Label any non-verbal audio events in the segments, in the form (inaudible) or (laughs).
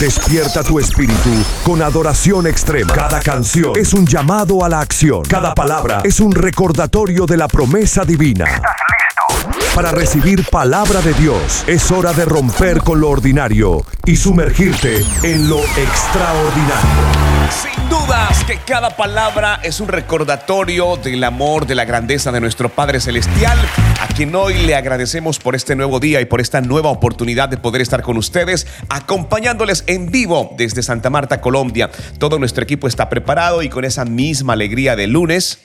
Despierta tu espíritu con adoración extrema. Cada canción es un llamado a la acción. Cada palabra es un recordatorio de la promesa divina. Para recibir palabra de Dios es hora de romper con lo ordinario y sumergirte en lo extraordinario. Sin dudas que cada palabra es un recordatorio del amor, de la grandeza de nuestro Padre Celestial, a quien hoy le agradecemos por este nuevo día y por esta nueva oportunidad de poder estar con ustedes, acompañándoles en vivo desde Santa Marta, Colombia. Todo nuestro equipo está preparado y con esa misma alegría de lunes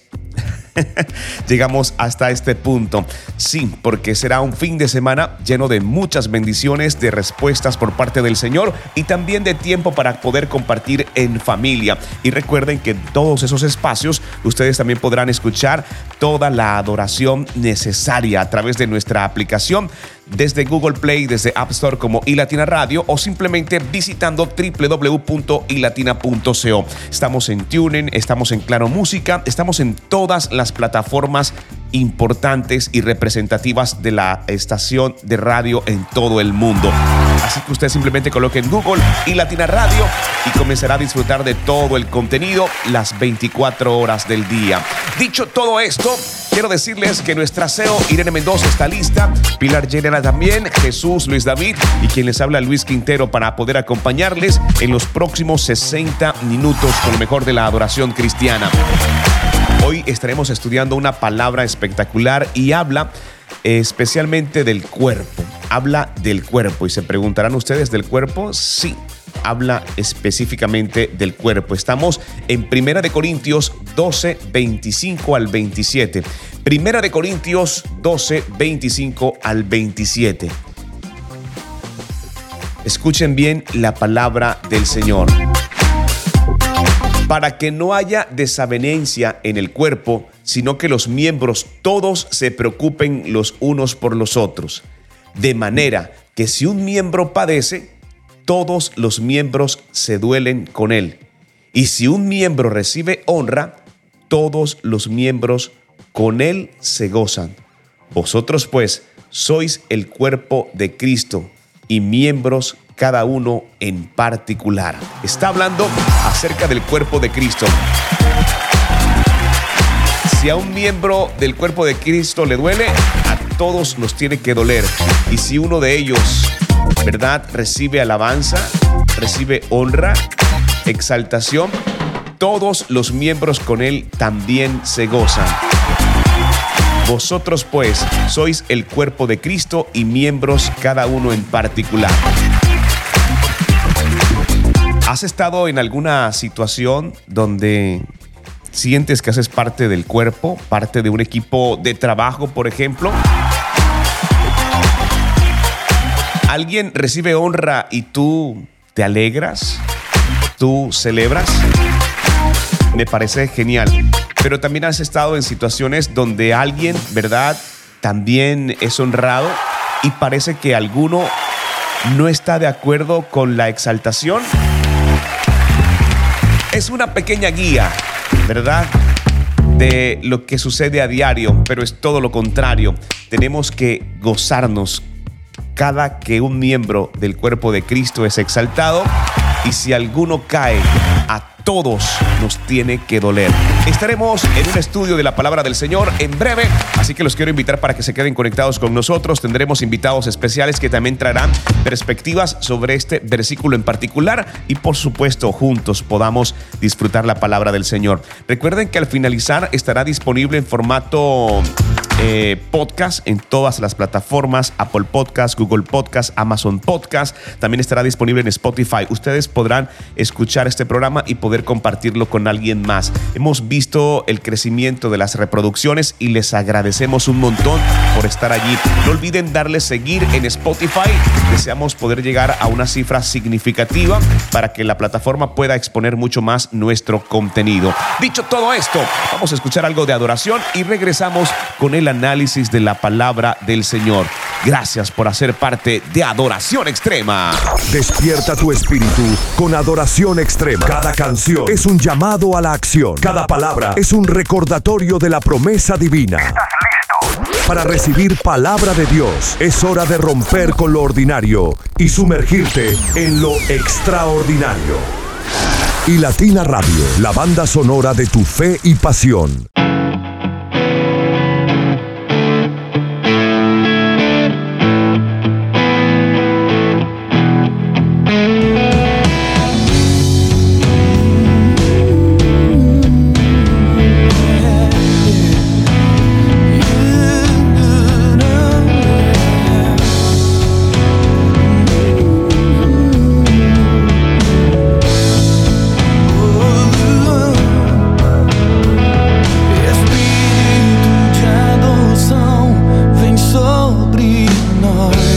(laughs) Llegamos hasta este punto. Sí, porque será un fin de semana lleno de muchas bendiciones, de respuestas por parte del Señor y también de tiempo para poder compartir en familia. Y recuerden que en todos esos espacios ustedes también podrán escuchar toda la adoración necesaria a través de nuestra aplicación desde Google Play, desde App Store como iLatina Radio o simplemente visitando www.ilatina.co. Estamos en TuneIn, estamos en Claro Música, estamos en todas las plataformas importantes y representativas de la estación de radio en todo el mundo. Así que usted simplemente coloque en Google y Radio y comenzará a disfrutar de todo el contenido las 24 horas del día. Dicho todo esto, quiero decirles que nuestra CEO Irene Mendoza está lista, Pilar General también, Jesús, Luis David y quien les habla Luis Quintero para poder acompañarles en los próximos 60 minutos con lo mejor de la adoración cristiana. Hoy estaremos estudiando una palabra espectacular y habla especialmente del cuerpo. Habla del cuerpo. Y se preguntarán ustedes del cuerpo. Sí, habla específicamente del cuerpo. Estamos en Primera de Corintios 12, 25 al 27. Primera de Corintios 12, 25 al 27. Escuchen bien la palabra del Señor para que no haya desavenencia en el cuerpo, sino que los miembros todos se preocupen los unos por los otros. De manera que si un miembro padece, todos los miembros se duelen con él. Y si un miembro recibe honra, todos los miembros con él se gozan. Vosotros pues sois el cuerpo de Cristo y miembros cada uno en particular. Está hablando acerca del cuerpo de Cristo. Si a un miembro del cuerpo de Cristo le duele, a todos nos tiene que doler. Y si uno de ellos, ¿verdad?, recibe alabanza, recibe honra, exaltación, todos los miembros con él también se gozan. Vosotros pues sois el cuerpo de Cristo y miembros cada uno en particular. ¿Has estado en alguna situación donde sientes que haces parte del cuerpo, parte de un equipo de trabajo, por ejemplo? ¿Alguien recibe honra y tú te alegras? ¿Tú celebras? Me parece genial. Pero también has estado en situaciones donde alguien, ¿verdad? También es honrado y parece que alguno no está de acuerdo con la exaltación es una pequeña guía, ¿verdad? De lo que sucede a diario, pero es todo lo contrario. Tenemos que gozarnos cada que un miembro del cuerpo de Cristo es exaltado y si alguno cae, a todos nos tiene que doler. Estaremos en un estudio de la palabra del Señor en breve, así que los quiero invitar para que se queden conectados con nosotros. Tendremos invitados especiales que también traerán perspectivas sobre este versículo en particular y por supuesto juntos podamos disfrutar la palabra del Señor. Recuerden que al finalizar estará disponible en formato eh, podcast en todas las plataformas, Apple Podcast, Google Podcast, Amazon Podcast. También estará disponible en Spotify. Ustedes podrán escuchar este programa y poder compartirlo con alguien más. Hemos visto el crecimiento de las reproducciones y les agradecemos un montón por estar allí. No olviden darle seguir en Spotify. Deseamos poder llegar a una cifra significativa para que la plataforma pueda exponer mucho más nuestro contenido. Dicho todo esto, vamos a escuchar algo de adoración y regresamos con el análisis de la palabra del Señor. Gracias por hacer parte de Adoración Extrema. Despierta tu espíritu con Adoración Extrema. Cada canción es un llamado a la acción. Cada palabra es un recordatorio de la promesa divina. ¿Estás listo? Para recibir palabra de Dios es hora de romper con lo ordinario y sumergirte en lo extraordinario. Y Latina Radio, la banda sonora de tu fe y pasión. heart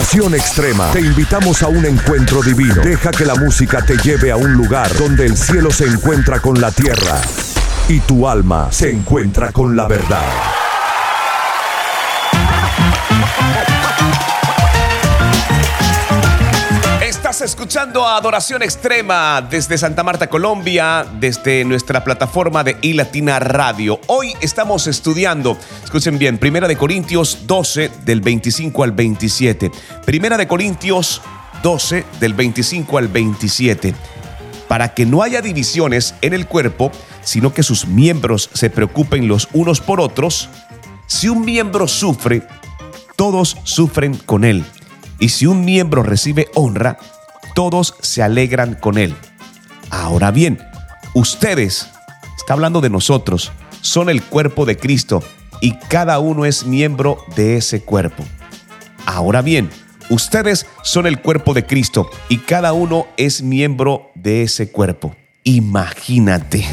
Adoración Extrema te invitamos a un encuentro divino. Deja que la música te lleve a un lugar donde el cielo se encuentra con la tierra y tu alma se encuentra con la verdad. Estás escuchando a Adoración Extrema desde Santa Marta, Colombia, desde nuestra plataforma de iLatina Radio. Hoy estamos estudiando, escuchen bien, Primera de Corintios 12 del 25 al 27. Primera de Corintios 12 del 25 al 27. Para que no haya divisiones en el cuerpo, sino que sus miembros se preocupen los unos por otros, si un miembro sufre, todos sufren con él. Y si un miembro recibe honra, todos se alegran con él. Ahora bien, ustedes, está hablando de nosotros, son el cuerpo de Cristo y cada uno es miembro de ese cuerpo. Ahora bien, ustedes son el cuerpo de Cristo y cada uno es miembro de ese cuerpo. Imagínate.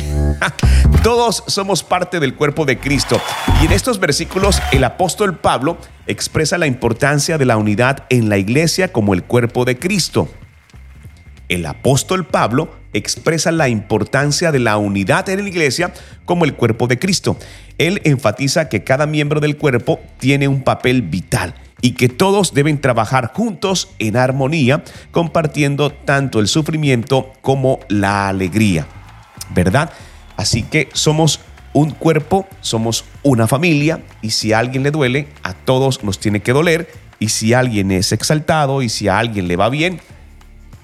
(laughs) Todos somos parte del cuerpo de Cristo. Y en estos versículos el apóstol Pablo expresa la importancia de la unidad en la iglesia como el cuerpo de Cristo el apóstol Pablo expresa la importancia de la unidad en la iglesia como el cuerpo de Cristo. Él enfatiza que cada miembro del cuerpo tiene un papel vital y que todos deben trabajar juntos en armonía, compartiendo tanto el sufrimiento como la alegría. ¿Verdad? Así que somos un cuerpo, somos una familia y si a alguien le duele, a todos nos tiene que doler y si alguien es exaltado y si a alguien le va bien,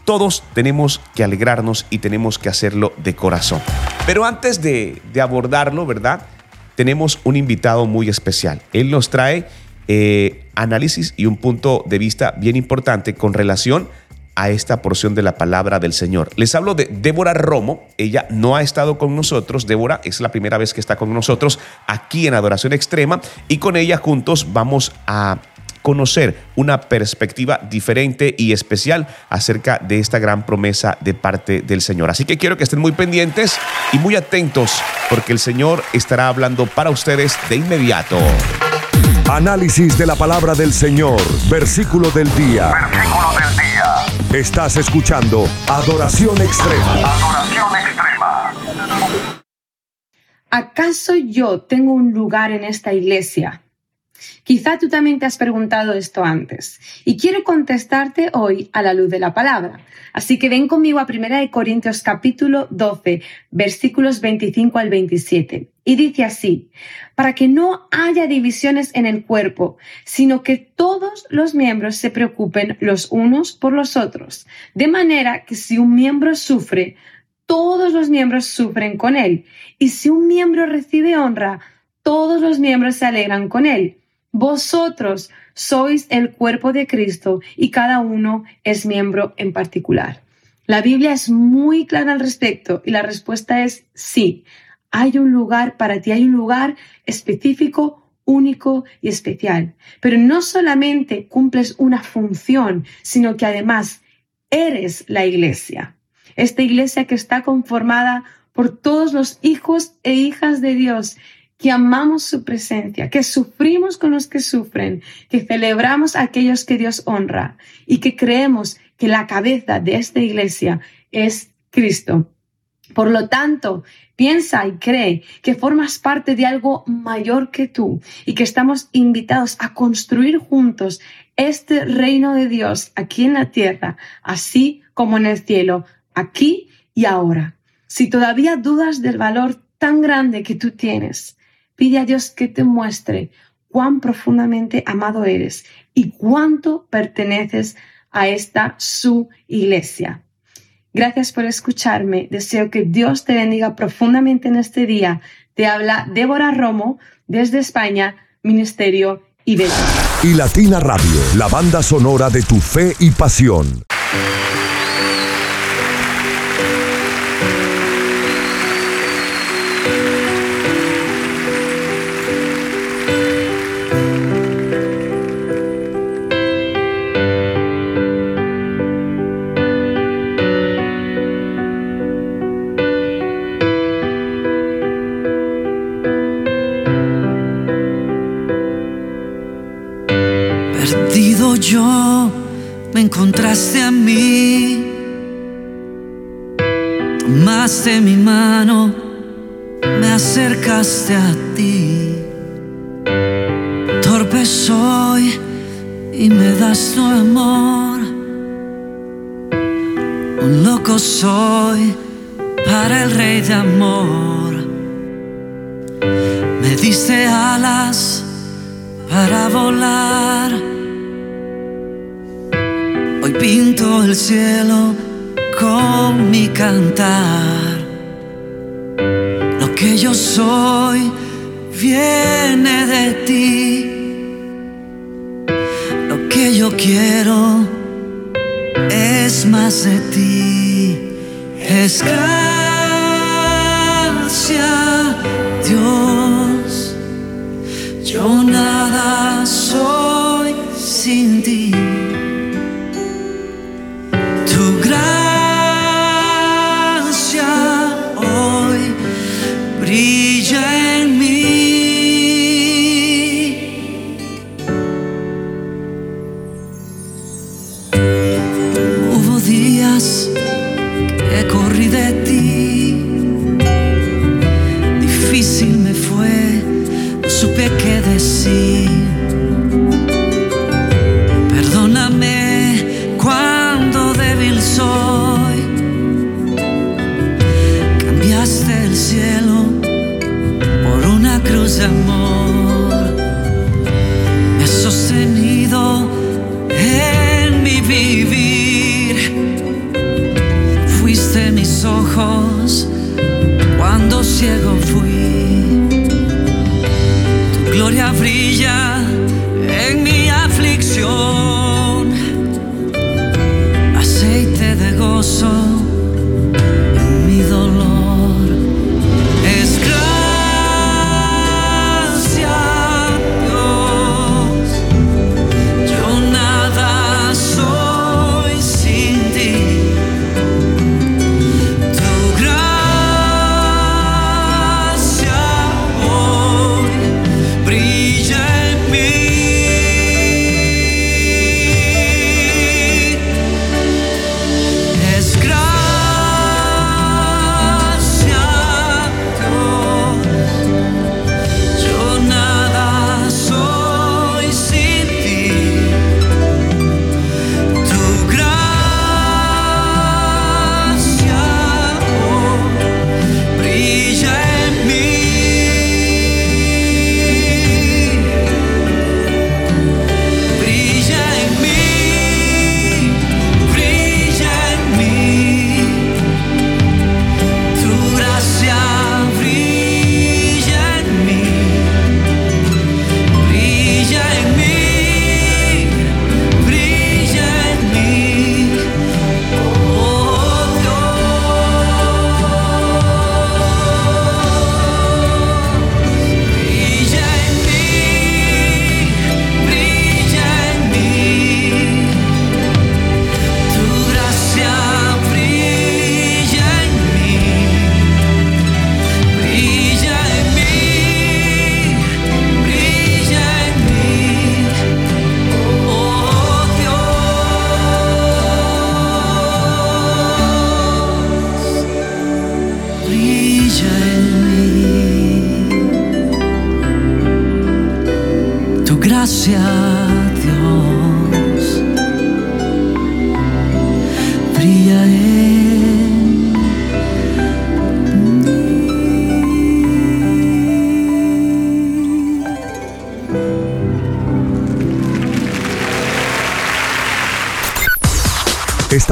todos tenemos que alegrarnos y tenemos que hacerlo de corazón. Pero antes de, abordarlo, ¿verdad? Tenemos un invitado muy especial. Él nos trae eh, análisis y un punto de vista bien importante con relación a esta porción de la palabra del Señor. Les hablo de Débora Romo. Ella no ha estado con nosotros. Débora es la primera vez que está con nosotros aquí en Adoración Extrema y con ella juntos vamos a conocer una perspectiva diferente y especial acerca de esta gran promesa de parte del Señor. Así que quiero que estén muy pendientes y muy atentos porque el Señor estará hablando para ustedes de inmediato. Análisis de la palabra del Señor, versículo del día. Versículo del día. Estás escuchando Adoración Extrema. Adoración Extrema. ¿Acaso yo tengo un lugar en esta iglesia? Quizá tú también te has preguntado esto antes y quiero contestarte hoy a la luz de la palabra. Así que ven conmigo a 1 Corintios capítulo 12, versículos 25 al 27. Y dice así, para que no haya divisiones en el cuerpo, sino que todos los miembros se preocupen los unos por los otros, de manera que si un miembro sufre, todos los miembros sufren con él, y si un miembro recibe honra, todos los miembros se alegran con él. Vosotros sois el cuerpo de Cristo y cada uno es miembro en particular. La Biblia es muy clara al respecto y la respuesta es sí. Hay un lugar para ti, hay un lugar específico, único y especial. Pero no solamente cumples una función, sino que además eres la iglesia. Esta iglesia que está conformada por todos los hijos e hijas de Dios que amamos su presencia, que sufrimos con los que sufren, que celebramos a aquellos que Dios honra y que creemos que la cabeza de esta iglesia es Cristo. Por lo tanto, piensa y cree que formas parte de algo mayor que tú y que estamos invitados a construir juntos este reino de Dios aquí en la tierra, así como en el cielo, aquí y ahora. Si todavía dudas del valor tan grande que tú tienes, Pide a Dios que te muestre cuán profundamente amado eres y cuánto perteneces a esta su iglesia. Gracias por escucharme. Deseo que Dios te bendiga profundamente en este día. Te habla Débora Romo desde España, Ministerio y Y Latina Radio, la banda sonora de tu fe y pasión.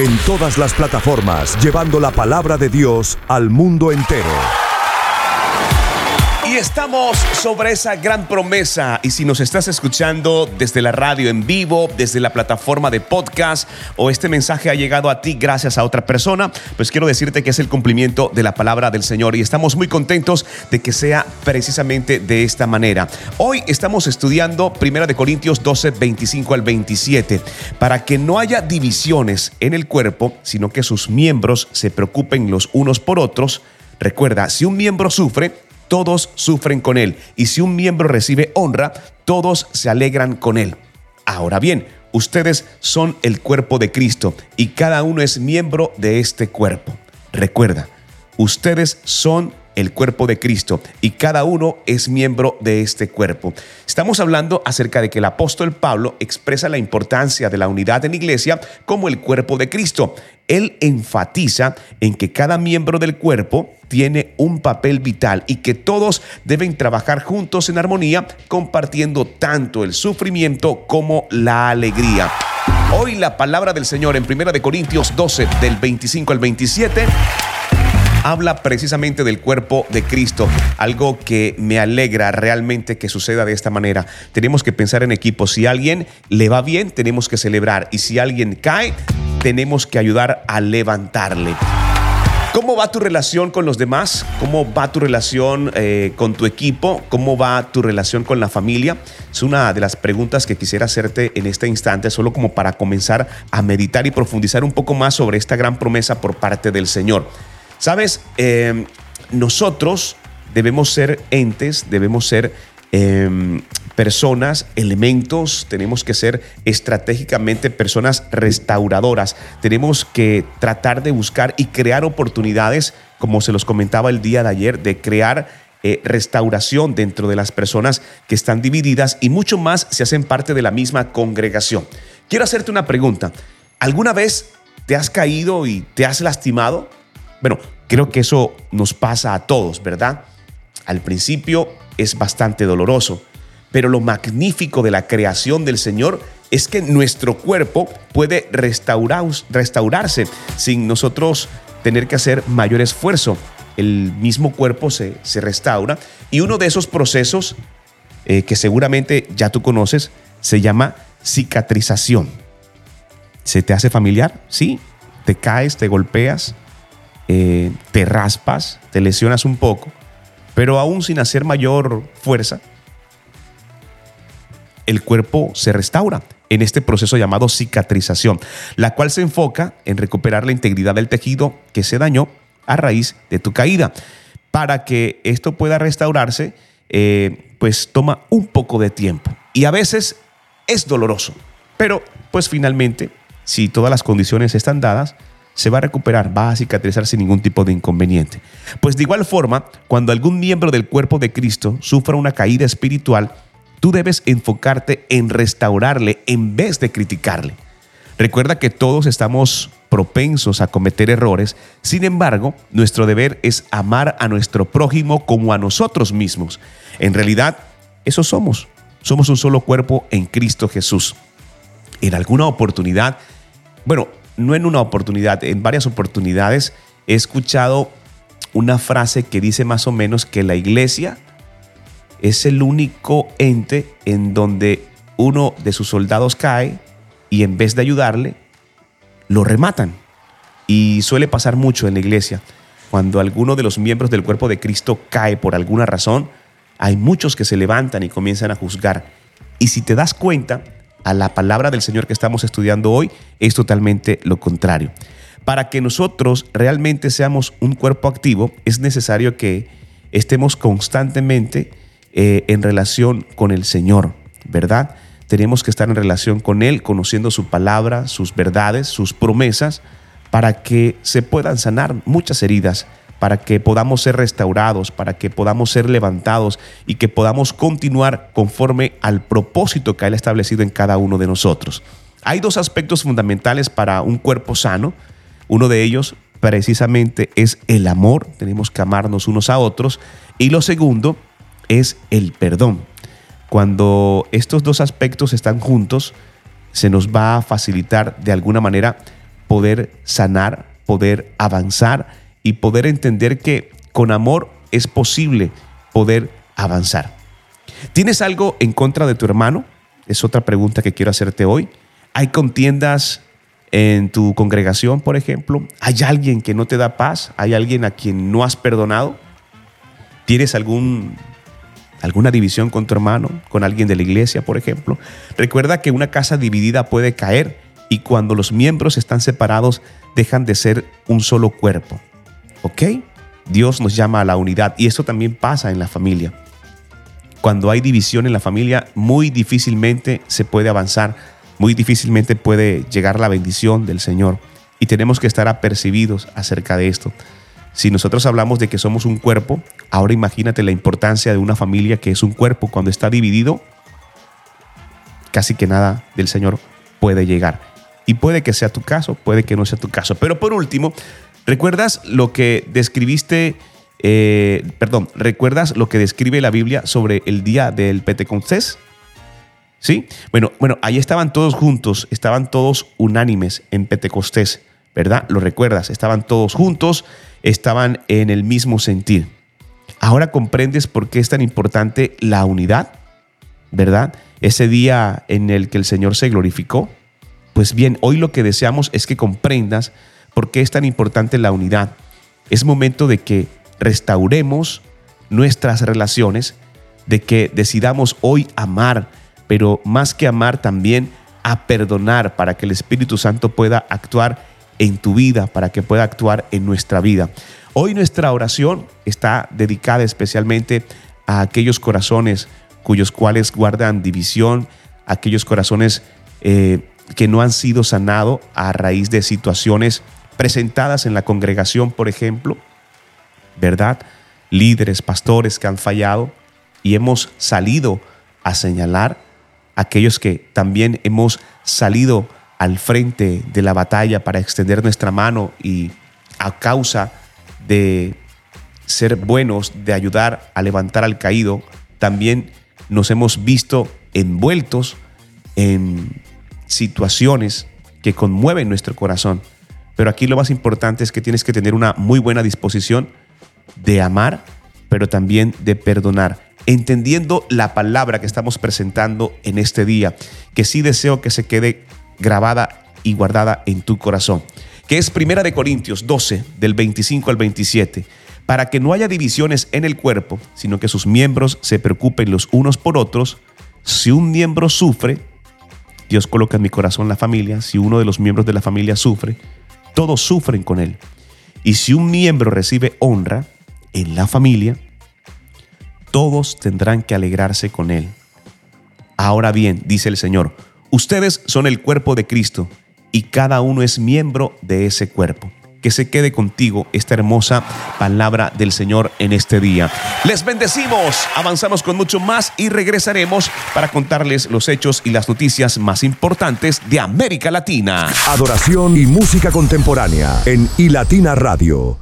en todas las plataformas, llevando la palabra de Dios al mundo entero estamos sobre esa gran promesa y si nos estás escuchando desde la radio en vivo, desde la plataforma de podcast o este mensaje ha llegado a ti gracias a otra persona, pues quiero decirte que es el cumplimiento de la palabra del Señor y estamos muy contentos de que sea precisamente de esta manera. Hoy estamos estudiando 1 de Corintios 12, 25 al 27, para que no haya divisiones en el cuerpo, sino que sus miembros se preocupen los unos por otros. Recuerda, si un miembro sufre, todos sufren con él. Y si un miembro recibe honra, todos se alegran con él. Ahora bien, ustedes son el cuerpo de Cristo y cada uno es miembro de este cuerpo. Recuerda, ustedes son el cuerpo de Cristo y cada uno es miembro de este cuerpo. Estamos hablando acerca de que el apóstol Pablo expresa la importancia de la unidad en la iglesia como el cuerpo de Cristo. Él enfatiza en que cada miembro del cuerpo tiene un papel vital y que todos deben trabajar juntos en armonía, compartiendo tanto el sufrimiento como la alegría. Hoy la palabra del Señor en 1 Corintios 12 del 25 al 27 habla precisamente del cuerpo de Cristo, algo que me alegra realmente que suceda de esta manera. Tenemos que pensar en equipo. Si a alguien le va bien, tenemos que celebrar. Y si alguien cae, tenemos que ayudar a levantarle. ¿Cómo va tu relación con los demás? ¿Cómo va tu relación eh, con tu equipo? ¿Cómo va tu relación con la familia? Es una de las preguntas que quisiera hacerte en este instante, solo como para comenzar a meditar y profundizar un poco más sobre esta gran promesa por parte del Señor. Sabes, em, nosotros debemos ser entes, debemos ser em, personas, elementos, tenemos que ser estratégicamente personas restauradoras, tenemos que tratar de buscar y crear oportunidades, como se los comentaba el día de ayer, de crear eh, restauración dentro de las personas que están divididas y mucho más se hacen parte de la misma congregación. Quiero hacerte una pregunta. ¿Alguna vez te has caído y te has lastimado? Bueno, creo que eso nos pasa a todos, ¿verdad? Al principio es bastante doloroso, pero lo magnífico de la creación del Señor es que nuestro cuerpo puede restaurarse sin nosotros tener que hacer mayor esfuerzo. El mismo cuerpo se, restaura y uno de esos procesos eh, que seguramente ya tú conoces se llama cicatrización. ¿Se te hace familiar? Sí. Te caes, te golpeas, eh, te raspas, te lesionas un poco, pero aún sin hacer mayor fuerza, el cuerpo se restaura en este proceso llamado cicatrización, la cual se enfoca en recuperar la integridad del tejido que se dañó a raíz de tu caída. Para que esto pueda restaurarse, eh, pues toma un poco de tiempo y a veces es doloroso, pero pues finalmente, si todas las condiciones están dadas, se va a recuperar, va a cicatrizar sin ningún tipo de inconveniente. Pues de igual forma, cuando algún miembro del cuerpo de Cristo sufra una caída espiritual, tú debes enfocarte en restaurarle en vez de criticarle. Recuerda que todos estamos propensos a cometer errores, sin embargo, nuestro deber es amar a nuestro prójimo como a nosotros mismos. En realidad, eso somos. Somos un solo cuerpo en Cristo Jesús. En alguna oportunidad, bueno, no en una oportunidad, en varias oportunidades he escuchado una frase que dice más o menos que la iglesia es el único ente en donde uno de sus soldados cae y en vez de ayudarle, lo rematan. Y suele pasar mucho en la iglesia. Cuando alguno de los miembros del cuerpo de Cristo cae por alguna razón, hay muchos que se levantan y comienzan a juzgar. Y si te das cuenta, a la palabra del Señor que estamos estudiando hoy es totalmente lo contrario. Para que nosotros realmente seamos un cuerpo activo, es necesario que estemos constantemente eh, en relación con el Señor, ¿verdad? Tenemos que estar en relación con Él, conociendo su palabra, sus verdades, sus promesas, para que se puedan sanar muchas heridas para que podamos ser restaurados, para que podamos ser levantados y que podamos continuar conforme al propósito que Él ha establecido en cada uno de nosotros. Hay dos aspectos fundamentales para un cuerpo sano. Uno de ellos precisamente es el amor, tenemos que amarnos unos a otros. Y lo segundo es el perdón. Cuando estos dos aspectos están juntos, se nos va a facilitar de alguna manera poder sanar, poder avanzar y poder entender que con amor es posible poder avanzar. ¿Tienes algo en contra de tu hermano? Es otra pregunta que quiero hacerte hoy. ¿Hay contiendas en tu congregación, por ejemplo? ¿Hay alguien que no te da paz? ¿Hay alguien a quien no has perdonado? ¿Tienes algún, alguna división con tu hermano, con alguien de la iglesia, por ejemplo? Recuerda que una casa dividida puede caer y cuando los miembros están separados dejan de ser un solo cuerpo. ¿Ok? Dios nos llama a la unidad y eso también pasa en la familia. Cuando hay división en la familia, muy difícilmente se puede avanzar, muy difícilmente puede llegar la bendición del Señor. Y tenemos que estar apercibidos acerca de esto. Si nosotros hablamos de que somos un cuerpo, ahora imagínate la importancia de una familia que es un cuerpo. Cuando está dividido, casi que nada del Señor puede llegar. Y puede que sea tu caso, puede que no sea tu caso. Pero por último, ¿recuerdas lo que describiste eh, perdón, ¿recuerdas lo que describe la Biblia sobre el día del Pentecostés? ¿Sí? Bueno, bueno, ahí estaban todos juntos, estaban todos unánimes en Pentecostés, ¿verdad? Lo recuerdas, estaban todos juntos, estaban en el mismo sentir. Ahora comprendes por qué es tan importante la unidad, ¿verdad? Ese día en el que el Señor se glorificó. Pues bien, hoy lo que deseamos es que comprendas por qué es tan importante la unidad. Es momento de que restauremos nuestras relaciones, de que decidamos hoy amar, pero más que amar también a perdonar para que el Espíritu Santo pueda actuar en tu vida, para que pueda actuar en nuestra vida. Hoy nuestra oración está dedicada especialmente a aquellos corazones cuyos cuales guardan división, aquellos corazones eh, que no han sido sanados a raíz de situaciones presentadas en la congregación, por ejemplo, ¿verdad? Líderes, pastores que han fallado y hemos salido a señalar a aquellos que también hemos salido al frente de la batalla para extender nuestra mano y a causa de ser buenos, de ayudar a levantar al caído, también nos hemos visto envueltos en situaciones que conmueven nuestro corazón. Pero aquí lo más importante es que tienes que tener una muy buena disposición de amar, pero también de perdonar, entendiendo la palabra que estamos presentando en este día, que sí deseo que se quede grabada y guardada en tu corazón, que es Primera de Corintios 12 del 25 al 27, para que no haya divisiones en el cuerpo, sino que sus miembros se preocupen los unos por otros. Si un miembro sufre, Dios coloca en mi corazón la familia, si uno de los miembros de la familia sufre, todos sufren con él. Y si un miembro recibe honra, en la familia, todos tendrán que alegrarse con él. Ahora bien, dice el Señor, ustedes son el cuerpo de Cristo y cada uno es miembro de ese cuerpo. Que se quede contigo esta hermosa palabra del Señor en este día. Les bendecimos, avanzamos con mucho más y regresaremos para contarles los hechos y las noticias más importantes de América Latina. Adoración y música contemporánea en iLatina Radio.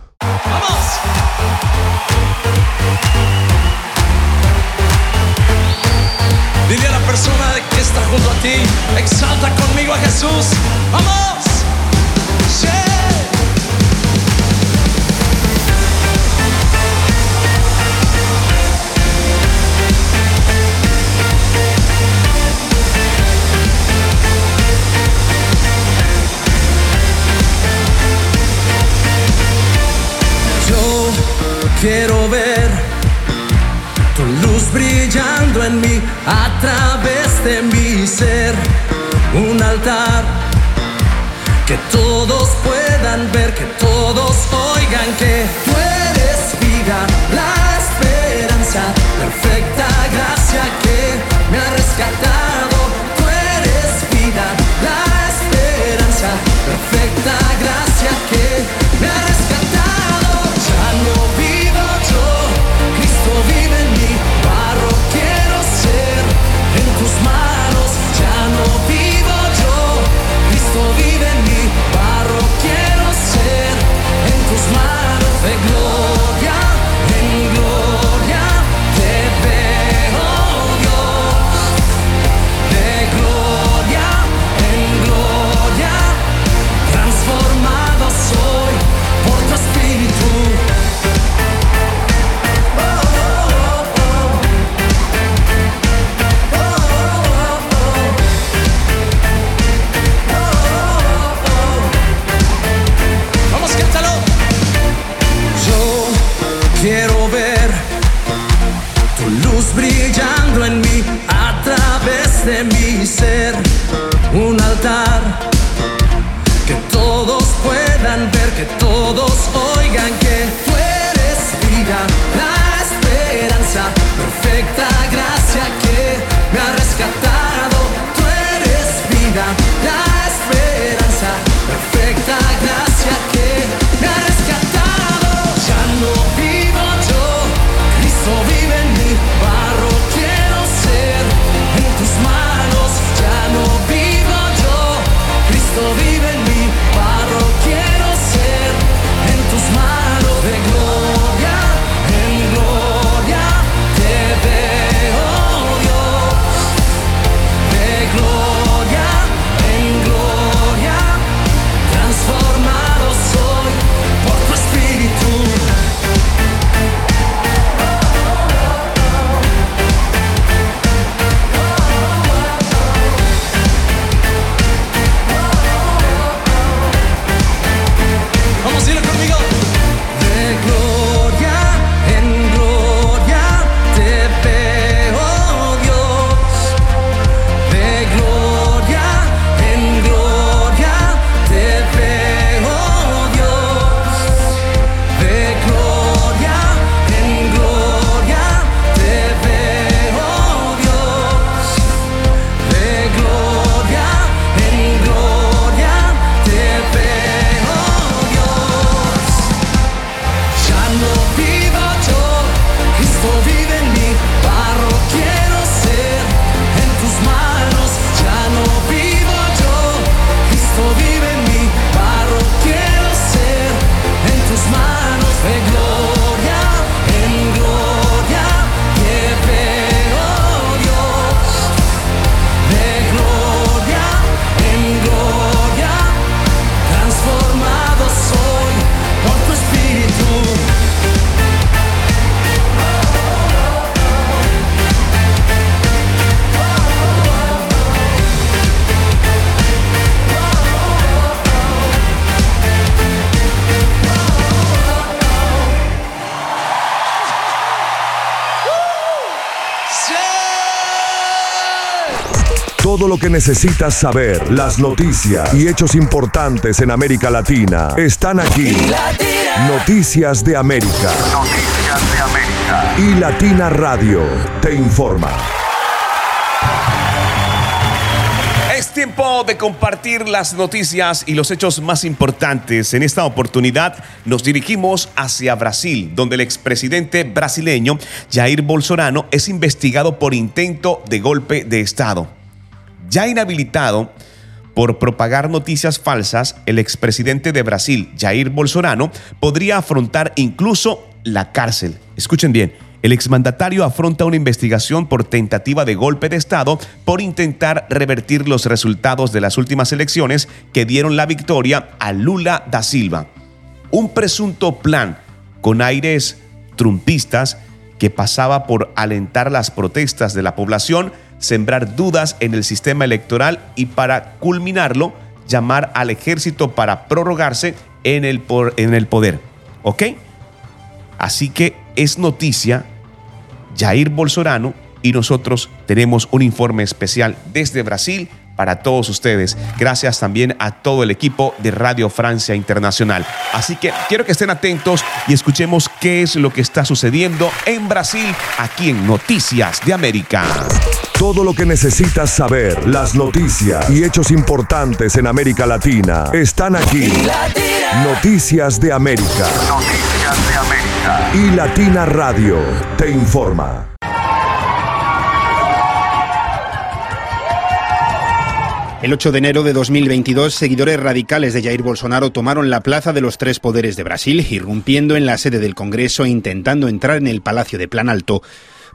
Dile a la persona que está junto a ti, exalta conmigo a Jesús. ¡Vamos! Quiero ver tu luz brillando en mí a través de mi ser. Un altar que todos puedan ver, que todos oigan que tú eres vida, la esperanza, perfecta gracia que me ha rescatado. Tú eres vida, la esperanza, perfecta gracia que necesitas saber, las noticias y hechos importantes en América Latina están aquí. Noticias de América. Noticias de América. Y Latina Radio te informa. Es tiempo de compartir las noticias y los hechos más importantes. En esta oportunidad nos dirigimos hacia Brasil, donde el expresidente brasileño Jair Bolsonaro es investigado por intento de golpe de Estado. Ya inhabilitado por propagar noticias falsas, el expresidente de Brasil, Jair Bolsonaro, podría afrontar incluso la cárcel. Escuchen bien, el exmandatario afronta una investigación por tentativa de golpe de Estado por intentar revertir los resultados de las últimas elecciones que dieron la victoria a Lula da Silva. Un presunto plan con aires trumpistas que pasaba por alentar las protestas de la población, sembrar dudas en el sistema electoral y para culminarlo, llamar al ejército para prorrogarse en el, por- en el poder. ¿Ok? Así que es noticia Jair Bolsonaro y nosotros tenemos un informe especial desde Brasil para todos ustedes. Gracias también a todo el equipo de Radio Francia Internacional. Así que quiero que estén atentos y escuchemos qué es lo que está sucediendo en Brasil aquí en Noticias de América. Todo lo que necesitas saber, las noticias y hechos importantes en América Latina están aquí. Noticias de América. Noticias de América. Y Latina Radio te informa. El 8 de enero de 2022, seguidores radicales de Jair Bolsonaro tomaron la Plaza de los Tres Poderes de Brasil, irrumpiendo en la sede del Congreso e intentando entrar en el Palacio de Planalto.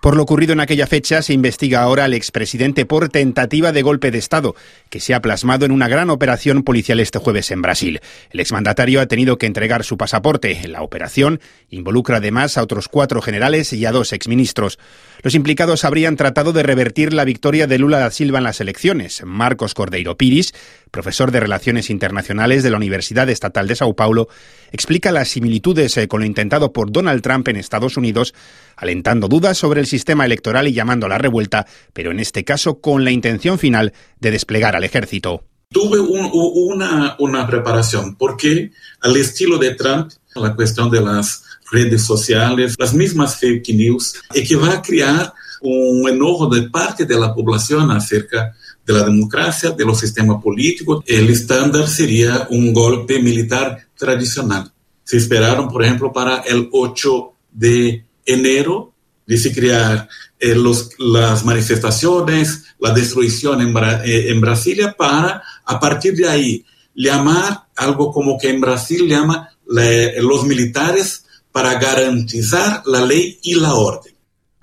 Por lo ocurrido en aquella fecha, se investiga ahora al expresidente por tentativa de golpe de Estado, que se ha plasmado en una gran operación policial este jueves en Brasil. El exmandatario ha tenido que entregar su pasaporte. La operación involucra además a otros cuatro generales y a dos exministros. Los implicados habrían tratado de revertir la victoria de Lula da Silva en las elecciones. Marcos Cordeiro Piris, profesor de Relaciones Internacionales de la Universidad Estatal de Sao Paulo, explica las similitudes eh, con lo intentado por Donald Trump en Estados Unidos, alentando dudas sobre el sistema electoral y llamando a la revuelta, pero en este caso con la intención final de desplegar al ejército. Tuve una preparación porque al estilo de Trump, la cuestión de las redes sociales, las mismas fake news, y que va a crear un enojo de parte de la población acerca de la democracia, de los sistemas políticos. El estándar sería un golpe militar tradicional. Se esperaron, por ejemplo, para el 8 de enero, dice crear eh, los, las manifestaciones, la destrucción en, eh, en Brasilia para, a partir de ahí, llamar algo como que en Brasil llama los militares para garantizar la ley y la orden.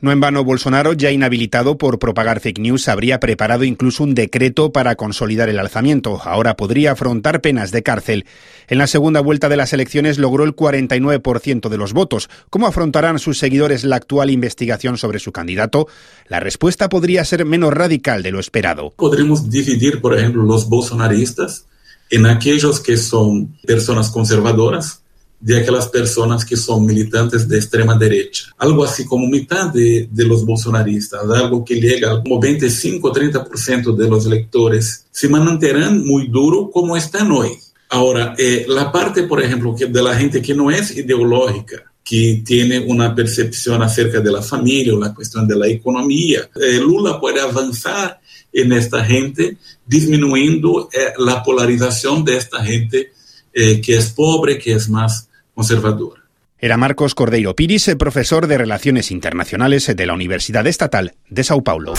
No en vano, Bolsonaro, ya inhabilitado por propagar fake news, habría preparado incluso un decreto para consolidar el alzamiento. Ahora podría afrontar penas de cárcel. En la segunda vuelta de las elecciones logró el 49% de los votos. ¿Cómo afrontarán sus seguidores la actual investigación sobre su candidato? La respuesta podría ser menos radical de lo esperado. Podremos dividir, por ejemplo, los bolsonaristas en aquellos que son personas conservadoras de aquellas personas que son militantes de extrema derecha. Algo así como mitad de, de los bolsonaristas, algo que llega como 25-30% de los electores, se mantendrán muy duro como están hoy. Ahora, eh, parte, por ejemplo, que de la gente que no es ideológica, que tiene una percepción acerca de la familia o la cuestión de la eh, Lula puede avanzar en esta gente, disminuyendo eh, la polarización de esta gente eh, que es pobre, que es más conservadora. Era Marcos Cordeiro Piris, profesor de Relaciones Internacionales de la Universidad Estatal de Sao Paulo.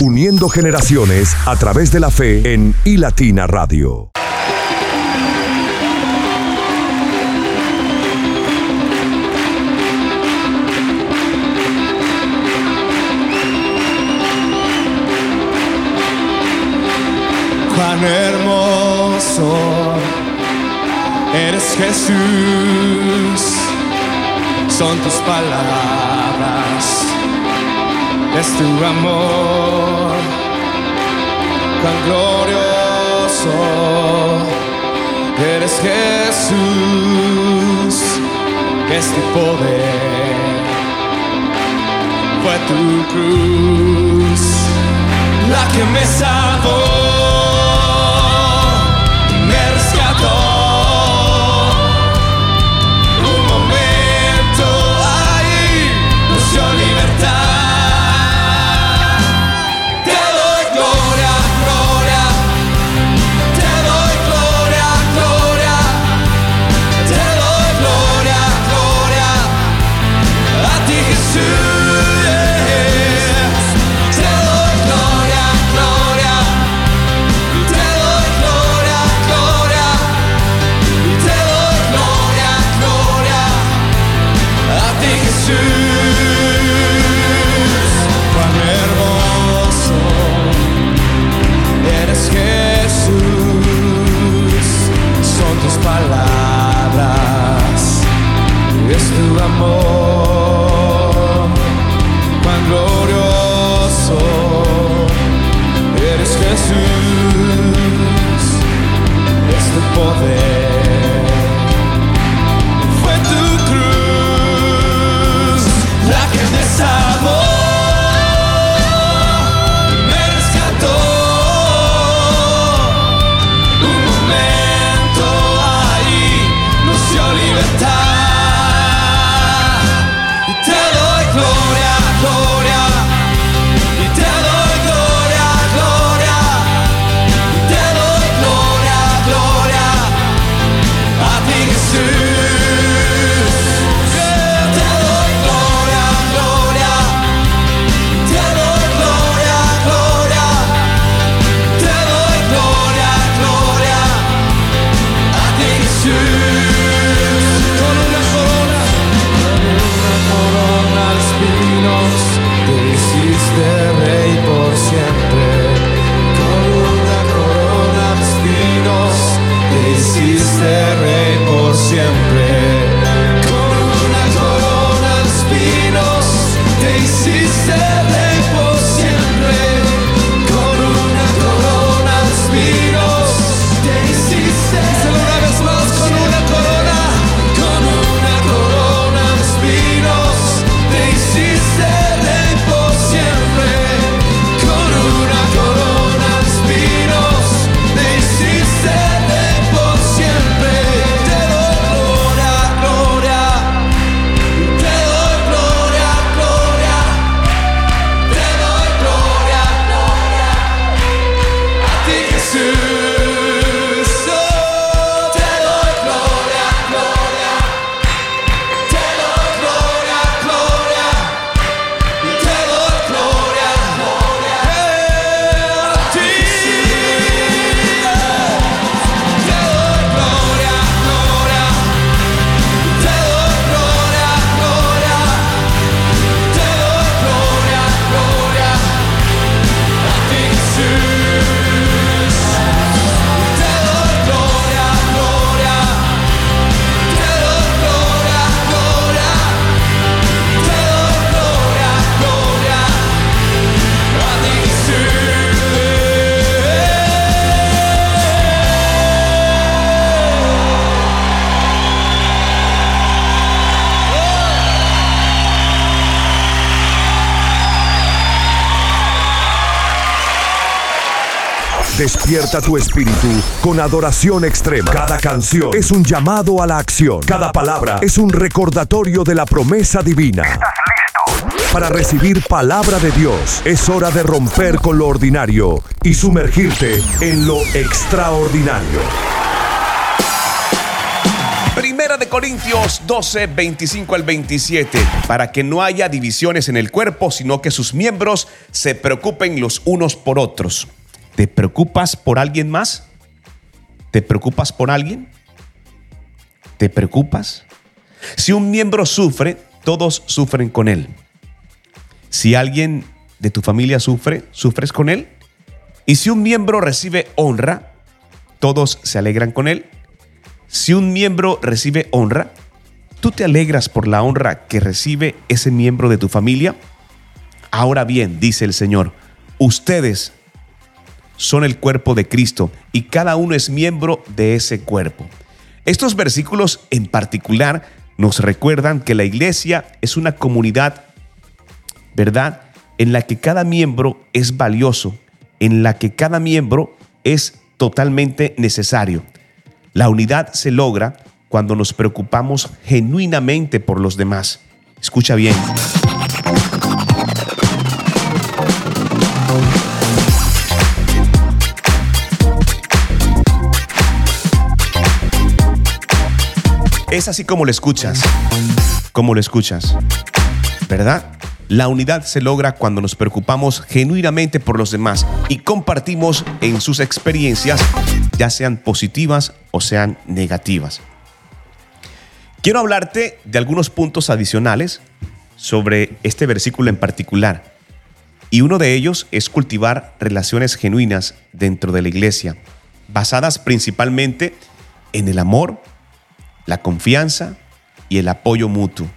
Uniendo generaciones a través de la fe en iLatina Radio. Jesús, son tus palabras, es tu amor, cuán glorioso eres Jesús, es tu poder, fue tu cruz la que me salvó. Jesús, hermoso eres Jesús, son tus palabras, es tu amor, cuán glorioso eres Jesús, es tu poder. por siempre. Despierta tu espíritu con adoración extrema. Cada canción es un llamado a la acción. Cada palabra es un recordatorio de la promesa divina. Para recibir palabra de Dios es hora de romper con lo ordinario y sumergirte en lo extraordinario. Primera de Corintios 12, 25 al 27. Para que no haya divisiones en el cuerpo, sino que sus miembros se preocupen los unos por otros. ¿Te preocupas por alguien más? ¿Te preocupas por alguien? ¿Te preocupas? Si un miembro sufre, todos sufren con él. Si alguien de tu familia sufre, sufres con él. Y si un miembro recibe honra, todos se alegran con él. Si un miembro recibe honra, ¿tú te alegras por la honra que recibe ese miembro de tu familia? Ahora bien, dice el Señor, ustedes son el cuerpo de Cristo y cada uno es miembro de ese cuerpo. Estos versículos en particular nos recuerdan que la iglesia es una comunidad, ¿verdad? En la que cada miembro es valioso, en la que cada miembro es totalmente necesario. La unidad se logra cuando nos preocupamos genuinamente por los demás. Escucha bien. Es así como lo escuchas, como lo escuchas, ¿verdad? La unidad se logra cuando nos preocupamos genuinamente por los demás y compartimos en sus experiencias, ya sean positivas o sean negativas. Quiero hablarte de algunos puntos adicionales sobre este versículo en particular. Y uno de ellos es cultivar relaciones genuinas dentro de la iglesia, basadas principalmente en el amor, la confianza y el apoyo mutuo.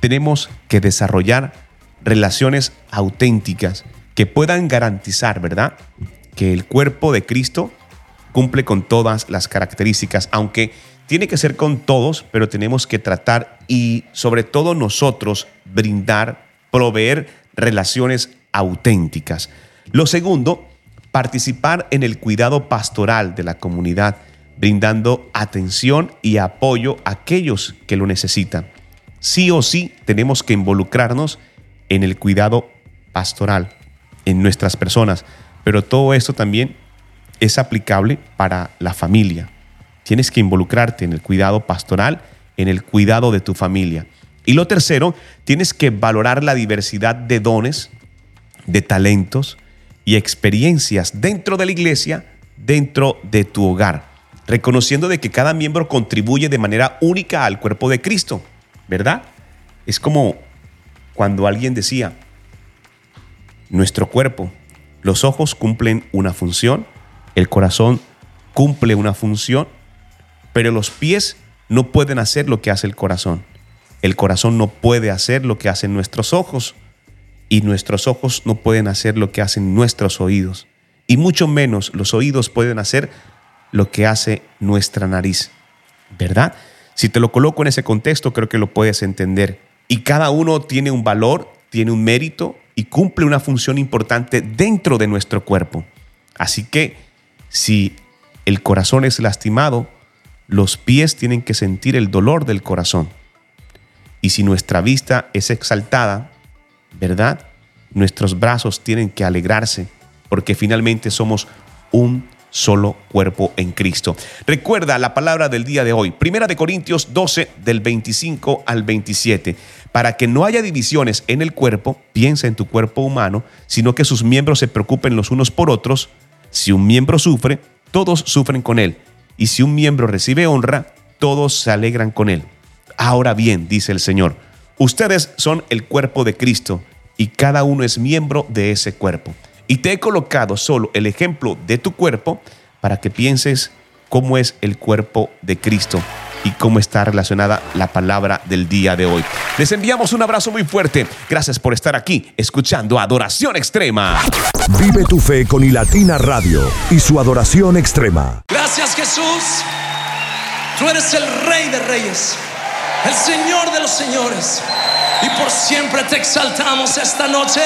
Tenemos que desarrollar relaciones auténticas que puedan garantizar, ¿verdad? Que el cuerpo de Cristo cumple con todas las características, aunque tiene que ser con todos, pero tenemos que tratar y sobre todo nosotros brindar, proveer relaciones auténticas. Lo segundo, participar en el cuidado pastoral de la comunidad brindando atención y apoyo a aquellos que lo necesitan. Sí o sí tenemos que involucrarnos en el cuidado pastoral, en nuestras personas, pero todo esto también es aplicable para la familia. Tienes que involucrarte en el cuidado pastoral, en el cuidado de tu familia. Y lo tercero, tienes que valorar la diversidad de dones, de talentos y experiencias dentro de la iglesia, dentro de tu hogar reconociendo de que cada miembro contribuye de manera única al cuerpo de Cristo, ¿verdad? Es como cuando alguien decía, nuestro cuerpo, los ojos cumplen una función, el corazón cumple una función, pero los pies no pueden hacer lo que hace el corazón. El corazón no puede hacer lo que hacen nuestros ojos y nuestros ojos no pueden hacer lo que hacen nuestros oídos. Y mucho menos los oídos pueden hacer lo que hace nuestra nariz, ¿verdad? Si te lo coloco en ese contexto, creo que lo puedes entender. Y cada uno tiene un valor, tiene un mérito y cumple una función importante dentro de nuestro cuerpo. Así que si el corazón es lastimado, los pies tienen que sentir el dolor del corazón. Y si nuestra vista es exaltada, ¿verdad? Nuestros brazos tienen que alegrarse porque finalmente somos un solo cuerpo en Cristo. Recuerda la palabra del día de hoy, Primera de Corintios 12 del 25 al 27. Para que no haya divisiones en el cuerpo, piensa en tu cuerpo humano, sino que sus miembros se preocupen los unos por otros. Si un miembro sufre, todos sufren con él. Y si un miembro recibe honra, todos se alegran con él. Ahora bien, dice el Señor, ustedes son el cuerpo de Cristo y cada uno es miembro de ese cuerpo. Y te he colocado solo el ejemplo de tu cuerpo para que pienses cómo es el cuerpo de Cristo y cómo está relacionada la palabra del día de hoy. Les enviamos un abrazo muy fuerte. Gracias por estar aquí escuchando Adoración Extrema. Vive tu fe con Ilatina Radio y su Adoración Extrema. Gracias Jesús. Tú eres el Rey de Reyes, el Señor de los Señores. Y por siempre te exaltamos esta noche.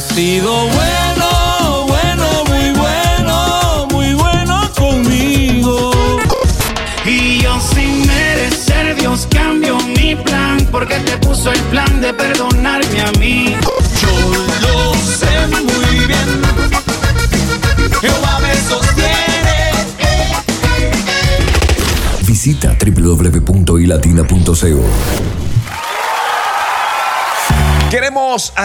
Señor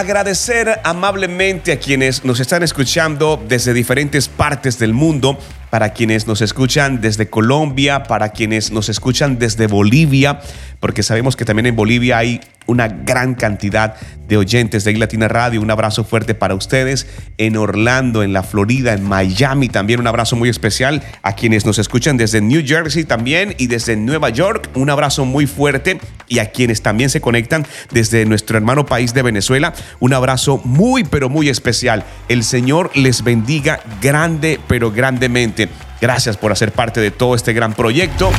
agradecer amablemente a quienes nos están escuchando desde diferentes partes del mundo, para quienes nos escuchan desde Colombia, para quienes nos escuchan desde Bolivia, porque sabemos que también en Bolivia hay una gran cantidad de oyentes de Latina Radio. Un abrazo fuerte para ustedes en Orlando, en la Florida, en Miami también. Un abrazo muy especial a quienes nos escuchan desde New Jersey también y desde Nueva York. Un abrazo muy fuerte y a quienes también se conectan desde nuestro hermano país de Venezuela. Un abrazo muy, pero muy especial. El Señor les bendiga grande, pero grandemente. Gracias por hacer parte de todo este gran proyecto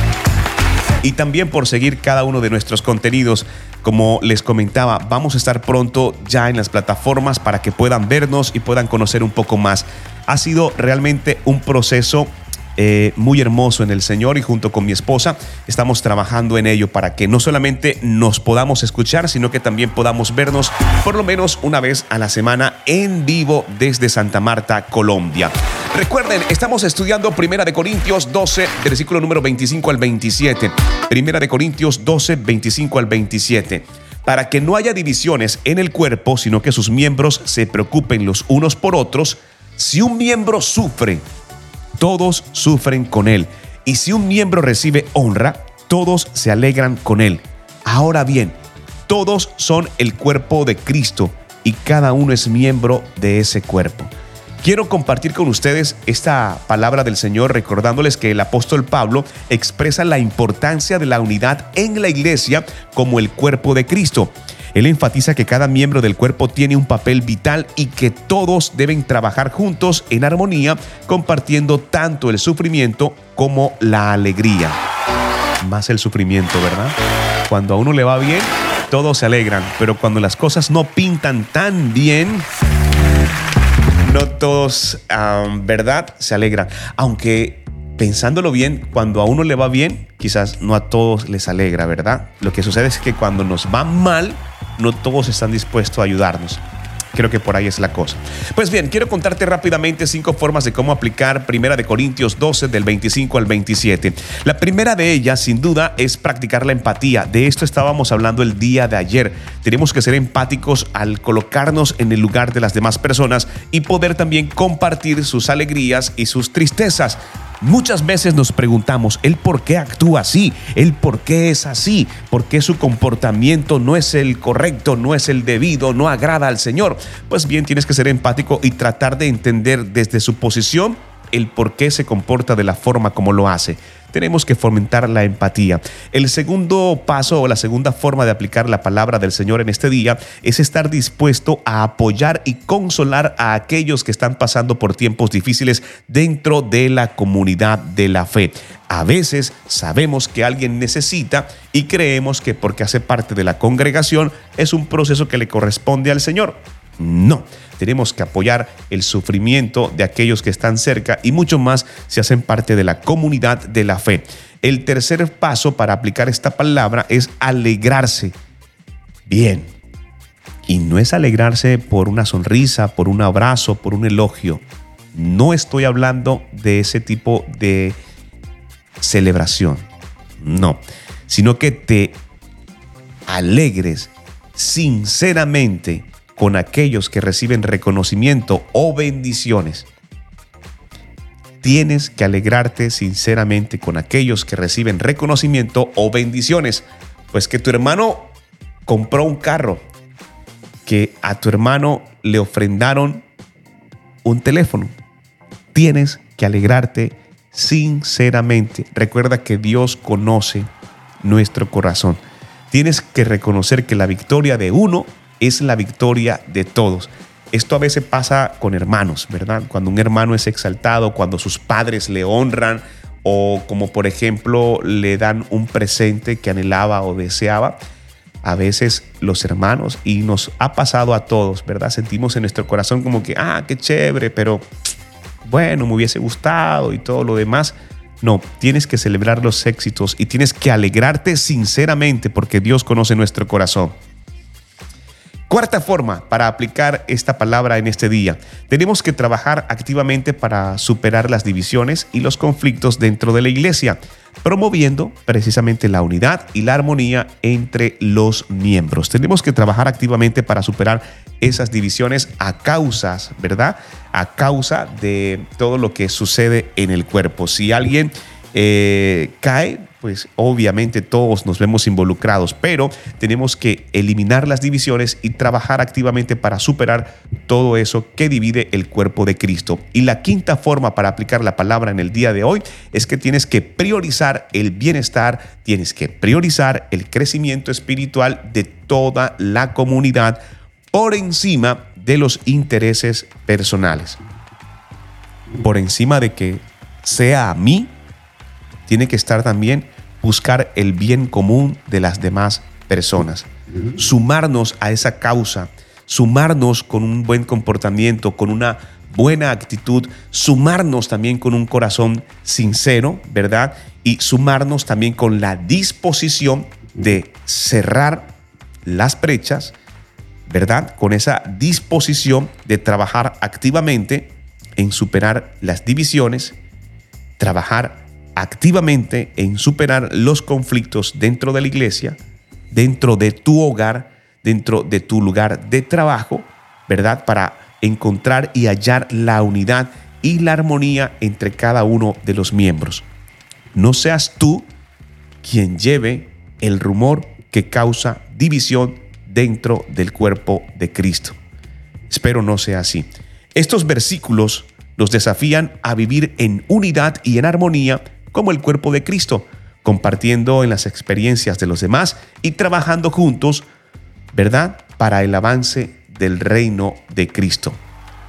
y también por seguir cada uno de nuestros contenidos. Como les comentaba, vamos a estar pronto ya en las plataformas para que puedan vernos y puedan conocer un poco más. Ha sido realmente un proceso eh, muy hermoso en el Señor y junto con mi esposa estamos trabajando en ello para que no solamente nos podamos escuchar, sino que también podamos vernos por lo menos una vez a la semana en vivo desde Santa Marta, Colombia. Recuerden, estamos estudiando Primera de Corintios 12, versículo número 25 al 27. Primera de Corintios 12, 25 al 27 para que no haya divisiones en el cuerpo, sino que sus miembros se preocupen los unos por otros. Si un miembro sufre, todos sufren con él. Y si un miembro recibe honra, todos se alegran con él. Ahora bien, todos son el cuerpo de Cristo y cada uno es miembro de ese cuerpo. Quiero compartir con ustedes esta palabra del Señor recordándoles que el apóstol Pablo expresa la importancia de la unidad en la iglesia como el cuerpo de Cristo. Él enfatiza que cada miembro del cuerpo tiene un papel vital y que todos deben trabajar juntos en armonía, compartiendo tanto el sufrimiento como la alegría. Más el sufrimiento, ¿verdad? Cuando a uno le va bien, todos se alegran, pero cuando las cosas no pintan tan bien, no todos, ¿verdad? Se alegran. Aunque pensándolo bien, cuando a uno le va bien, quizás no a todos les alegra, ¿verdad? Lo que sucede es que cuando nos va mal, no todos están dispuestos a ayudarnos. Creo que por ahí es la cosa. Pues bien, quiero contarte rápidamente cinco formas de cómo aplicar Primera de Corintios 12 del 25 al 27. La primera de ellas, sin duda, es practicar la empatía. De esto estábamos hablando el día de ayer. Tenemos que ser empáticos al colocarnos en el lugar de las demás personas y poder también compartir sus alegrías y sus tristezas. Muchas veces nos preguntamos el por qué actúa así, el por qué es así, por qué su comportamiento no es el correcto, no es el debido, no agrada al Señor. Pues bien, tienes que ser empático y tratar de entender desde su posición el por qué se comporta de la forma como lo hace tenemos que fomentar la empatía. El segundo paso o la segunda forma de aplicar la palabra del Señor en este día es estar dispuesto a apoyar y consolar a aquellos que están pasando por tiempos difíciles dentro de la comunidad de la fe. A veces sabemos que alguien necesita y creemos que porque hace parte de la congregación es un proceso que le corresponde al Señor. No, tenemos que apoyar el sufrimiento de aquellos que están cerca y mucho más si hacen parte de la comunidad de la fe. El tercer paso para aplicar esta palabra es alegrarse. Bien. Y no es alegrarse por una sonrisa, por un abrazo, por un elogio. No estoy hablando de ese tipo de celebración. No. Sino que te alegres sinceramente con aquellos que reciben reconocimiento o bendiciones. Tienes que alegrarte sinceramente con aquellos que reciben reconocimiento o bendiciones. Pues que tu hermano compró un carro, que a tu hermano le ofrendaron un teléfono. Tienes que alegrarte sinceramente. Recuerda que Dios conoce nuestro corazón. Tienes que reconocer que la victoria de uno es la victoria de todos. Esto a veces pasa con hermanos, ¿verdad? Cuando un hermano es exaltado, cuando sus padres le honran o como por ejemplo le dan un presente que anhelaba o deseaba. a veces los hermanos, y nos ha pasado a todos, ¿verdad? Sentimos en nuestro corazón como que, ah, qué chévere, pero bueno, me hubiese gustado y todo lo demás. No, tienes que celebrar los éxitos y tienes que alegrarte sinceramente porque Dios conoce nuestro corazón. Cuarta forma para aplicar esta palabra en este día. Tenemos que trabajar activamente para superar las divisiones y los conflictos dentro de la iglesia, promoviendo precisamente la unidad y la armonía entre los miembros. Tenemos que trabajar activamente para superar esas divisiones a causas, ¿verdad? A causa de todo lo que sucede en el cuerpo. Si alguien eh, cae, pues obviamente todos nos vemos involucrados, pero tenemos que eliminar las divisiones y trabajar activamente para superar todo eso que divide el cuerpo de Cristo. Y la quinta forma para aplicar la palabra en el día de hoy es que tienes que priorizar el bienestar, tienes que priorizar el crecimiento espiritual de toda la comunidad por encima de los intereses personales. Por encima de que sea a mí, tiene que estar también buscar el bien común de las demás personas, sumarnos a esa causa, sumarnos con un buen comportamiento, con una buena actitud, sumarnos también con un corazón sincero, ¿verdad? Y sumarnos también con la disposición de cerrar las brechas, ¿verdad? Con esa disposición de trabajar activamente en superar las divisiones, trabajar activamente en superar los conflictos dentro de la iglesia, dentro de tu hogar, dentro de tu lugar de trabajo, ¿verdad? Para encontrar y hallar la unidad y la armonía entre cada uno de los miembros. No seas tú quien lleve el rumor que causa división dentro del cuerpo de Cristo. Espero no sea así. Estos versículos nos desafían a vivir en unidad y en armonía como el cuerpo de Cristo, compartiendo en las experiencias de los demás y trabajando juntos, ¿verdad? Para el avance del reino de Cristo.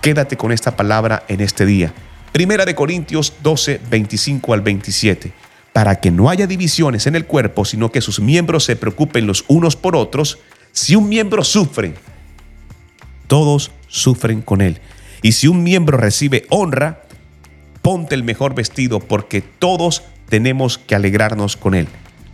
Quédate con esta palabra en este día. Primera de Corintios 12, 25 al 27. Para que no haya divisiones en el cuerpo, sino que sus miembros se preocupen los unos por otros, si un miembro sufre, todos sufren con él. Y si un miembro recibe honra, ponte el mejor vestido porque todos tenemos que alegrarnos con él.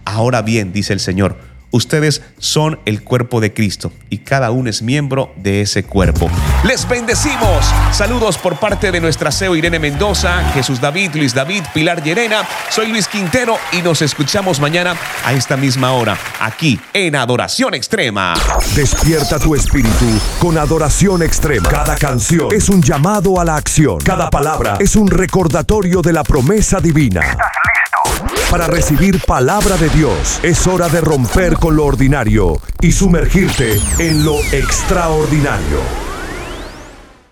Ahora bien, dice el Señor, Ustedes son el cuerpo de Cristo y cada uno es miembro de ese cuerpo. Les bendecimos. Saludos por parte de nuestra CEO Irene Mendoza, Jesús David, Luis David, Pilar Llerena. Soy Luis Quintero y nos escuchamos mañana a esta misma hora, aquí en Adoración Extrema. Despierta tu espíritu con Adoración Extrema. Cada canción es un llamado a la acción. Cada palabra es un recordatorio de la promesa divina. Para recibir palabra de Dios es hora de romper con lo ordinario y sumergirte en lo extraordinario.